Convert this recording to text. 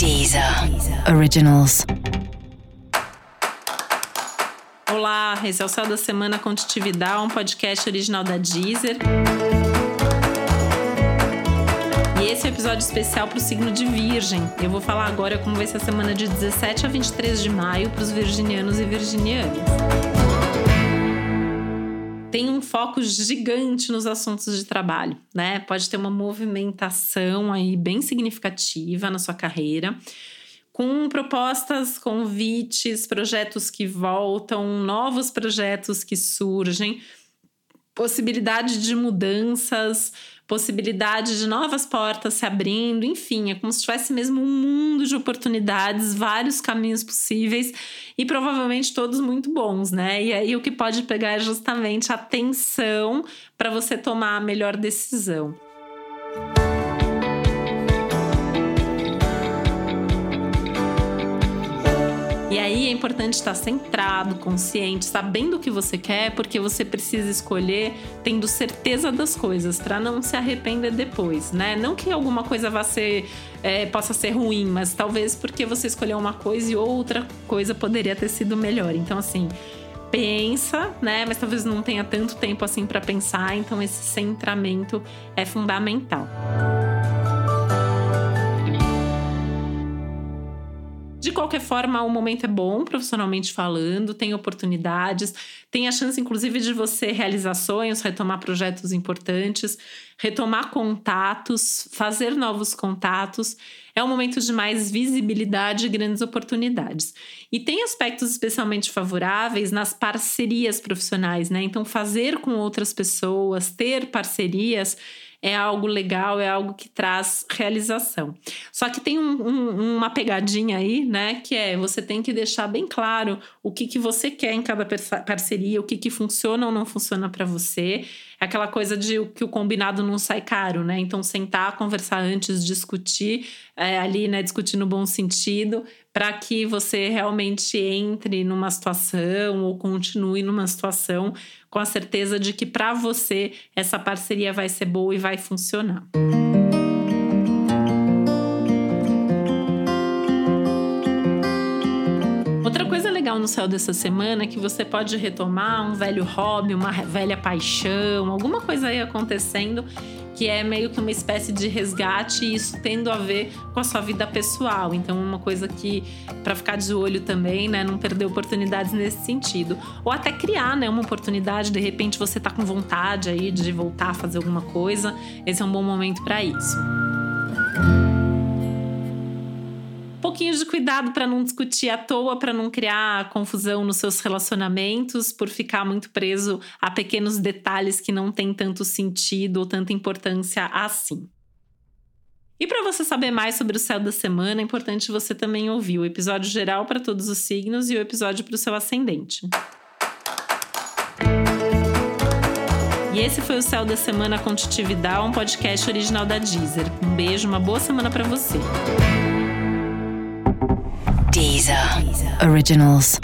Deezer Originals. Olá, esse é o Céu da Semana Contitividade, um podcast original da Deezer. E esse é um episódio especial para o signo de Virgem. Eu vou falar agora como vai ser a semana de 17 a 23 de maio para os virginianos e virginianas tem um foco gigante nos assuntos de trabalho, né? Pode ter uma movimentação aí bem significativa na sua carreira, com propostas, convites, projetos que voltam, novos projetos que surgem, possibilidade de mudanças, possibilidade de novas portas se abrindo, enfim, é como se tivesse mesmo um mundo de oportunidades, vários caminhos possíveis e provavelmente todos muito bons, né? E aí o que pode pegar é justamente a atenção para você tomar a melhor decisão. E aí é importante estar centrado, consciente, sabendo o que você quer, porque você precisa escolher tendo certeza das coisas, para não se arrepender depois, né? Não que alguma coisa vá ser, é, possa ser ruim, mas talvez porque você escolheu uma coisa e outra coisa poderia ter sido melhor. Então, assim, pensa, né? Mas talvez não tenha tanto tempo assim para pensar, então esse centramento é fundamental. De qualquer forma, o momento é bom, profissionalmente falando, tem oportunidades, tem a chance, inclusive, de você realizar sonhos, retomar projetos importantes, retomar contatos, fazer novos contatos. É um momento de mais visibilidade e grandes oportunidades. E tem aspectos especialmente favoráveis nas parcerias profissionais, né? Então, fazer com outras pessoas, ter parcerias é algo legal, é algo que traz realização. Só que tem um, um, uma pegadinha aí, né? Que é você tem que deixar bem claro o que, que você quer em cada parceria, o que, que funciona ou não funciona para você. Aquela coisa de que o combinado não sai caro, né? Então, sentar, conversar antes, discutir é, ali, né? Discutir no bom sentido, para que você realmente entre numa situação ou continue numa situação com a certeza de que para você essa parceria vai ser boa e vai funcionar. Outra legal no céu dessa semana que você pode retomar um velho hobby, uma velha paixão, alguma coisa aí acontecendo que é meio que uma espécie de resgate e isso tendo a ver com a sua vida pessoal. Então, uma coisa que para ficar de olho também, né, não perder oportunidades nesse sentido, ou até criar, né, uma oportunidade, de repente você tá com vontade aí de voltar a fazer alguma coisa, esse é um bom momento para isso pouquinho de cuidado para não discutir à toa, para não criar confusão nos seus relacionamentos, por ficar muito preso a pequenos detalhes que não têm tanto sentido ou tanta importância assim. E para você saber mais sobre o céu da semana, é importante você também ouvir o episódio geral para todos os signos e o episódio para o seu ascendente. E esse foi o Céu da Semana Contitividade, um podcast original da Deezer. Um beijo, uma boa semana para você. Originals.